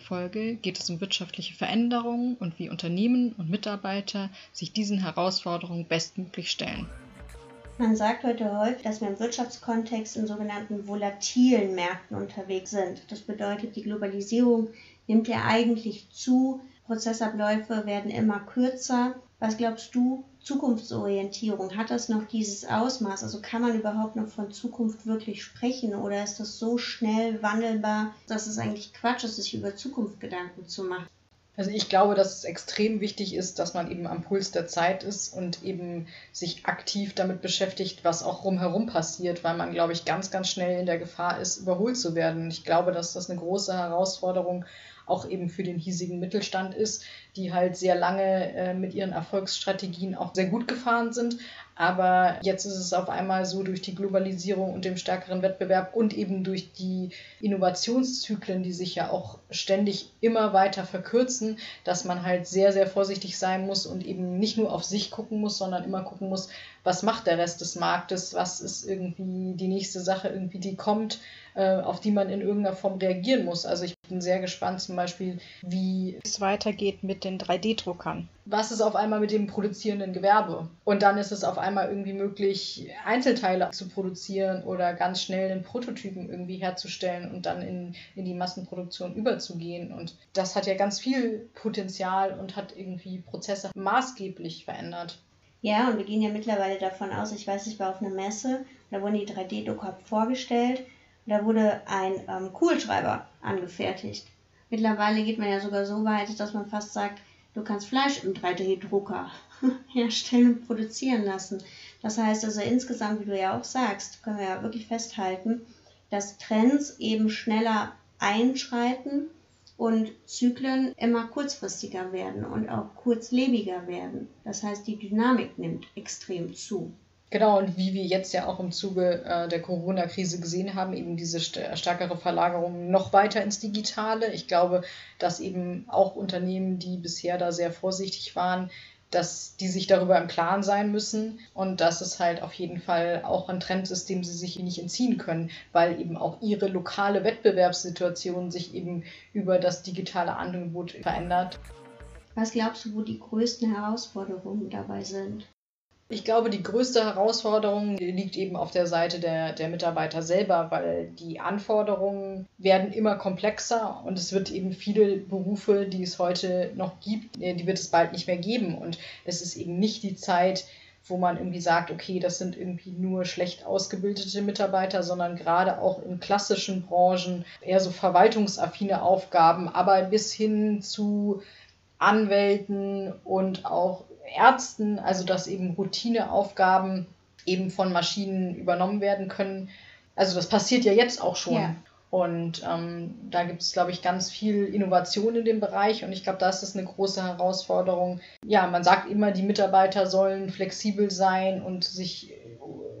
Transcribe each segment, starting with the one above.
Folge geht es um wirtschaftliche Veränderungen und wie Unternehmen und Mitarbeiter sich diesen Herausforderungen bestmöglich stellen. Man sagt heute häufig, dass wir im Wirtschaftskontext in sogenannten volatilen Märkten unterwegs sind. Das bedeutet, die Globalisierung nimmt ja eigentlich zu, Prozessabläufe werden immer kürzer. Was glaubst du, Zukunftsorientierung, hat das noch dieses Ausmaß? Also kann man überhaupt noch von Zukunft wirklich sprechen oder ist das so schnell wandelbar, dass es eigentlich Quatsch ist, sich über Zukunft Gedanken zu machen? Also ich glaube, dass es extrem wichtig ist, dass man eben am Puls der Zeit ist und eben sich aktiv damit beschäftigt, was auch rumherum passiert, weil man, glaube ich, ganz, ganz schnell in der Gefahr ist, überholt zu werden. Ich glaube, dass das eine große Herausforderung auch eben für den hiesigen Mittelstand ist, die halt sehr lange äh, mit ihren Erfolgsstrategien auch sehr gut gefahren sind, aber jetzt ist es auf einmal so durch die Globalisierung und dem stärkeren Wettbewerb und eben durch die Innovationszyklen, die sich ja auch ständig immer weiter verkürzen, dass man halt sehr, sehr vorsichtig sein muss und eben nicht nur auf sich gucken muss, sondern immer gucken muss, was macht der Rest des Marktes, was ist irgendwie die nächste Sache, irgendwie die kommt, äh, auf die man in irgendeiner Form reagieren muss. Also ich bin sehr gespannt zum Beispiel, wie es weitergeht mit den 3D-Druckern. Was ist auf einmal mit dem produzierenden Gewerbe? Und dann ist es auf einmal irgendwie möglich, Einzelteile zu produzieren oder ganz schnell einen Prototypen irgendwie herzustellen und dann in, in die Massenproduktion überzugehen. Und das hat ja ganz viel Potenzial und hat irgendwie Prozesse maßgeblich verändert. Ja, und wir gehen ja mittlerweile davon aus, ich weiß, ich war auf einer Messe, da wurden die 3D-Drucker vorgestellt und da wurde ein ähm, Kugelschreiber angefertigt. Mittlerweile geht man ja sogar so weit, dass man fast sagt, du kannst Fleisch im 3D-Drucker herstellen und produzieren lassen. Das heißt also insgesamt, wie du ja auch sagst, können wir ja wirklich festhalten, dass Trends eben schneller einschreiten und Zyklen immer kurzfristiger werden und auch kurzlebiger werden. Das heißt, die Dynamik nimmt extrem zu. Genau, und wie wir jetzt ja auch im Zuge äh, der Corona-Krise gesehen haben, eben diese st stärkere Verlagerung noch weiter ins Digitale. Ich glaube, dass eben auch Unternehmen, die bisher da sehr vorsichtig waren, dass die sich darüber im Klaren sein müssen und dass es halt auf jeden Fall auch ein Trend ist, dem sie sich nicht entziehen können, weil eben auch ihre lokale Wettbewerbssituation sich eben über das digitale Angebot verändert. Was glaubst du, wo die größten Herausforderungen dabei sind? Ich glaube, die größte Herausforderung liegt eben auf der Seite der, der Mitarbeiter selber, weil die Anforderungen werden immer komplexer und es wird eben viele Berufe, die es heute noch gibt, äh, die wird es bald nicht mehr geben. Und es ist eben nicht die Zeit, wo man irgendwie sagt, okay, das sind irgendwie nur schlecht ausgebildete Mitarbeiter, sondern gerade auch in klassischen Branchen eher so verwaltungsaffine Aufgaben, aber bis hin zu Anwälten und auch Ärzten, also dass eben Routineaufgaben eben von Maschinen übernommen werden können. Also das passiert ja jetzt auch schon. Ja. Und ähm, da gibt es, glaube ich, ganz viel Innovation in dem Bereich. Und ich glaube, da ist das eine große Herausforderung. Ja, man sagt immer, die Mitarbeiter sollen flexibel sein und sich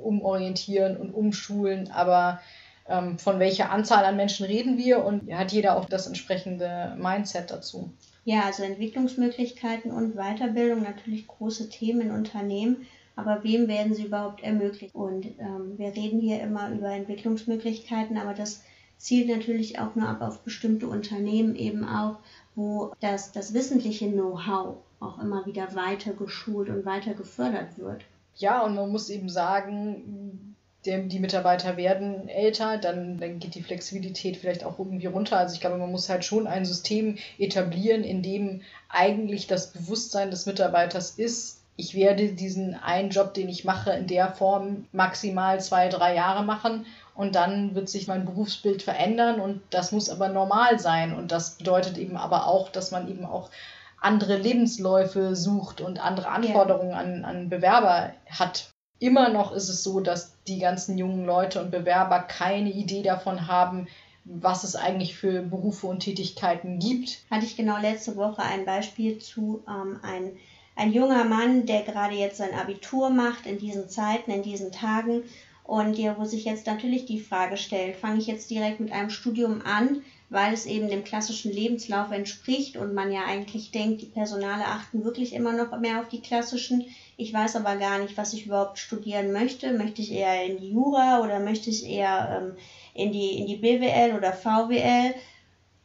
umorientieren und umschulen. Aber ähm, von welcher Anzahl an Menschen reden wir? Und hat jeder auch das entsprechende Mindset dazu? Ja, also Entwicklungsmöglichkeiten und Weiterbildung natürlich große Themen in Unternehmen, aber wem werden sie überhaupt ermöglicht? Und ähm, wir reden hier immer über Entwicklungsmöglichkeiten, aber das zielt natürlich auch nur ab auf bestimmte Unternehmen eben auch, wo das, das wissentliche Know-how auch immer wieder weiter geschult und weiter gefördert wird. Ja, und man muss eben sagen, die Mitarbeiter werden älter, dann, dann geht die Flexibilität vielleicht auch irgendwie runter. Also ich glaube, man muss halt schon ein System etablieren, in dem eigentlich das Bewusstsein des Mitarbeiters ist, ich werde diesen einen Job, den ich mache, in der Form maximal zwei, drei Jahre machen und dann wird sich mein Berufsbild verändern und das muss aber normal sein. Und das bedeutet eben aber auch, dass man eben auch andere Lebensläufe sucht und andere Anforderungen an, an Bewerber hat immer noch ist es so, dass die ganzen jungen Leute und Bewerber keine Idee davon haben, was es eigentlich für Berufe und Tätigkeiten gibt. Hatte ich genau letzte Woche ein Beispiel zu ähm, ein, ein junger Mann, der gerade jetzt sein Abitur macht in diesen Zeiten, in diesen Tagen und ja, wo sich jetzt natürlich die Frage stellt, fange ich jetzt direkt mit einem Studium an, weil es eben dem klassischen Lebenslauf entspricht und man ja eigentlich denkt, die Personale achten wirklich immer noch mehr auf die klassischen. Ich weiß aber gar nicht, was ich überhaupt studieren möchte. Möchte ich eher in die Jura oder möchte ich eher ähm, in, die, in die BWL oder VWL?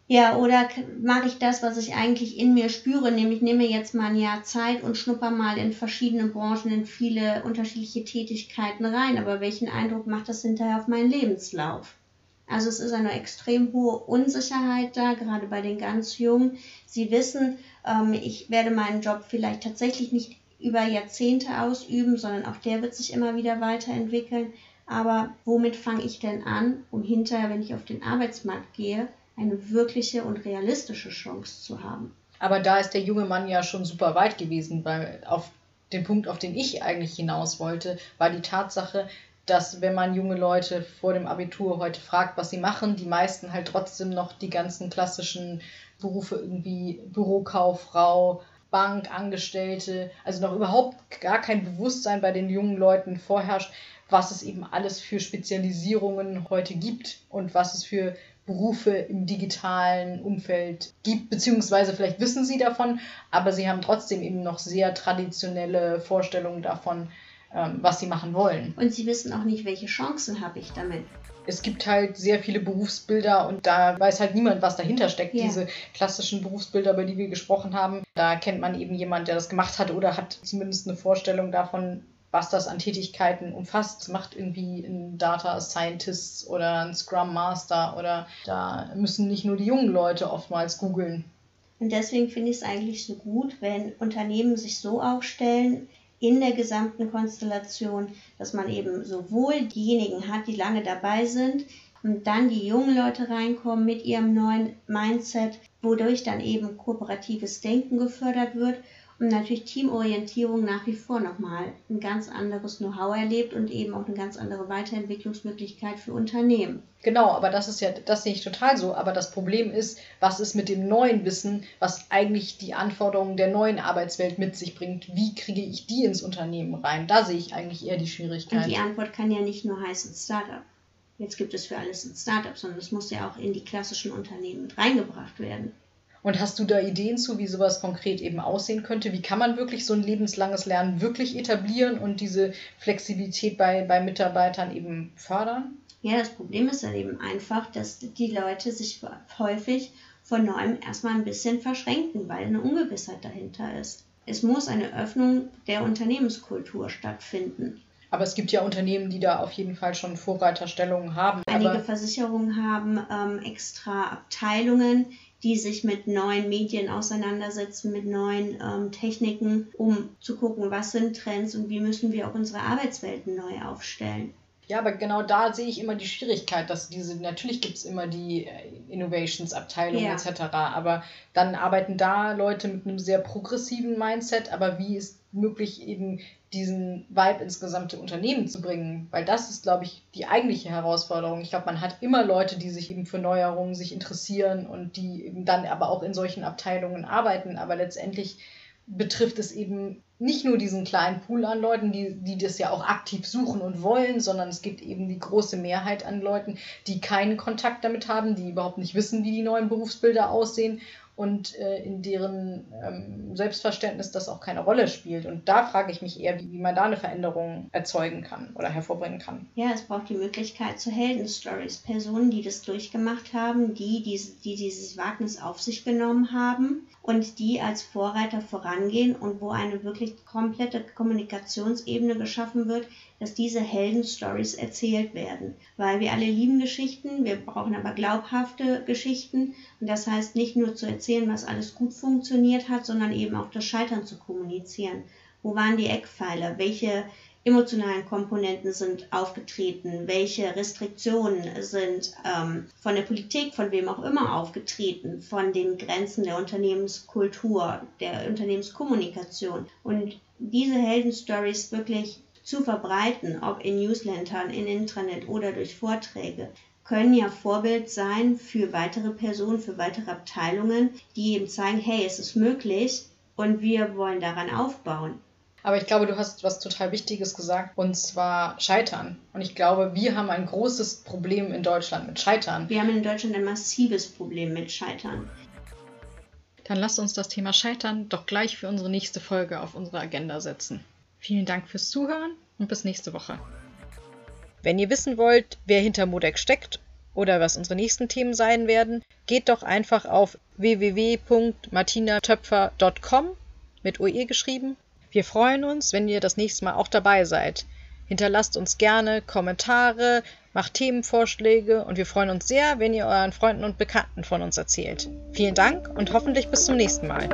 Ja, oder mache ich das, was ich eigentlich in mir spüre, nämlich nehme jetzt mal ein Jahr Zeit und schnupper mal in verschiedene Branchen, in viele unterschiedliche Tätigkeiten rein. Aber welchen Eindruck macht das hinterher auf meinen Lebenslauf? Also es ist eine extrem hohe Unsicherheit da, gerade bei den ganz Jungen. Sie wissen, ähm, ich werde meinen Job vielleicht tatsächlich nicht über Jahrzehnte ausüben, sondern auch der wird sich immer wieder weiterentwickeln. Aber womit fange ich denn an, um hinterher, wenn ich auf den Arbeitsmarkt gehe, eine wirkliche und realistische Chance zu haben? Aber da ist der junge Mann ja schon super weit gewesen, weil auf den Punkt, auf den ich eigentlich hinaus wollte, war die Tatsache, dass wenn man junge Leute vor dem Abitur heute fragt, was sie machen, die meisten halt trotzdem noch die ganzen klassischen Berufe irgendwie Bürokauffrau, Bankangestellte, also noch überhaupt gar kein Bewusstsein bei den jungen Leuten vorherrscht, was es eben alles für Spezialisierungen heute gibt und was es für Berufe im digitalen Umfeld gibt, beziehungsweise vielleicht wissen sie davon, aber sie haben trotzdem eben noch sehr traditionelle Vorstellungen davon, ähm, was sie machen wollen. Und sie wissen auch nicht, welche Chancen habe ich damit. Es gibt halt sehr viele Berufsbilder und da weiß halt niemand, was dahinter steckt. Yeah. Diese klassischen Berufsbilder, über die wir gesprochen haben, da kennt man eben jemand, der das gemacht hat oder hat zumindest eine Vorstellung davon, was das an Tätigkeiten umfasst. Macht irgendwie ein Data Scientist oder ein Scrum Master oder da müssen nicht nur die jungen Leute oftmals googeln. Und deswegen finde ich es eigentlich so gut, wenn Unternehmen sich so aufstellen, in der gesamten Konstellation, dass man eben sowohl diejenigen hat, die lange dabei sind, und dann die jungen Leute reinkommen mit ihrem neuen Mindset, wodurch dann eben kooperatives Denken gefördert wird und natürlich Teamorientierung nach wie vor nochmal ein ganz anderes Know-how erlebt und eben auch eine ganz andere Weiterentwicklungsmöglichkeit für Unternehmen. Genau, aber das ist ja, das sehe ich total so. Aber das Problem ist, was ist mit dem neuen Wissen, was eigentlich die Anforderungen der neuen Arbeitswelt mit sich bringt? Wie kriege ich die ins Unternehmen rein? Da sehe ich eigentlich eher die Schwierigkeit. Und die Antwort kann ja nicht nur heißen Startup. Jetzt gibt es für alles ein Startup, sondern es muss ja auch in die klassischen Unternehmen reingebracht werden. Und hast du da Ideen zu, wie sowas konkret eben aussehen könnte? Wie kann man wirklich so ein lebenslanges Lernen wirklich etablieren und diese Flexibilität bei, bei Mitarbeitern eben fördern? Ja, das Problem ist dann eben einfach, dass die Leute sich häufig von neuem erstmal ein bisschen verschränken, weil eine Ungewissheit dahinter ist. Es muss eine Öffnung der Unternehmenskultur stattfinden. Aber es gibt ja Unternehmen, die da auf jeden Fall schon Vorreiterstellungen haben. Einige Versicherungen haben ähm, extra Abteilungen, die sich mit neuen Medien auseinandersetzen, mit neuen ähm, Techniken, um zu gucken, was sind Trends und wie müssen wir auch unsere Arbeitswelten neu aufstellen. Ja, aber genau da sehe ich immer die Schwierigkeit, dass diese, natürlich gibt es immer die äh, Innovations-Abteilung ja. etc., aber dann arbeiten da Leute mit einem sehr progressiven Mindset, aber wie ist möglich, eben diesen Vibe ins gesamte Unternehmen zu bringen, weil das ist, glaube ich, die eigentliche Herausforderung. Ich glaube, man hat immer Leute, die sich eben für Neuerungen sich interessieren und die eben dann aber auch in solchen Abteilungen arbeiten, aber letztendlich betrifft es eben nicht nur diesen kleinen Pool an Leuten, die, die das ja auch aktiv suchen und wollen, sondern es gibt eben die große Mehrheit an Leuten, die keinen Kontakt damit haben, die überhaupt nicht wissen, wie die neuen Berufsbilder aussehen und äh, in deren ähm, Selbstverständnis das auch keine Rolle spielt. Und da frage ich mich eher, wie, wie, man da eine Veränderung erzeugen kann oder hervorbringen kann. Ja, es braucht die Möglichkeit zu Heldenstories. Personen, die das durchgemacht haben, die, die, die dieses Wagnis auf sich genommen haben und die als Vorreiter vorangehen und wo eine wirklich komplette Kommunikationsebene geschaffen wird, dass diese Heldenstories erzählt werden. Weil wir alle lieben Geschichten, wir brauchen aber glaubhafte Geschichten. Und das heißt nicht nur zu erzählen, was alles gut funktioniert hat, sondern eben auch das Scheitern zu kommunizieren. Wo waren die Eckpfeiler? Welche emotionalen Komponenten sind aufgetreten, welche Restriktionen sind ähm, von der Politik, von wem auch immer aufgetreten, von den Grenzen der Unternehmenskultur, der Unternehmenskommunikation. Und diese Heldenstories wirklich zu verbreiten, ob in Newslettern, in Intranet oder durch Vorträge, können ja Vorbild sein für weitere Personen, für weitere Abteilungen, die eben zeigen, hey, es ist möglich und wir wollen daran aufbauen. Aber ich glaube, du hast was total Wichtiges gesagt, und zwar Scheitern. Und ich glaube, wir haben ein großes Problem in Deutschland mit Scheitern. Wir haben in Deutschland ein massives Problem mit Scheitern. Dann lasst uns das Thema Scheitern doch gleich für unsere nächste Folge auf unsere Agenda setzen. Vielen Dank fürs Zuhören und bis nächste Woche. Wenn ihr wissen wollt, wer hinter Modex steckt oder was unsere nächsten Themen sein werden, geht doch einfach auf www.martinatöpfer.com mit OE geschrieben. Wir freuen uns, wenn ihr das nächste Mal auch dabei seid. Hinterlasst uns gerne Kommentare, macht Themenvorschläge und wir freuen uns sehr, wenn ihr euren Freunden und Bekannten von uns erzählt. Vielen Dank und hoffentlich bis zum nächsten Mal.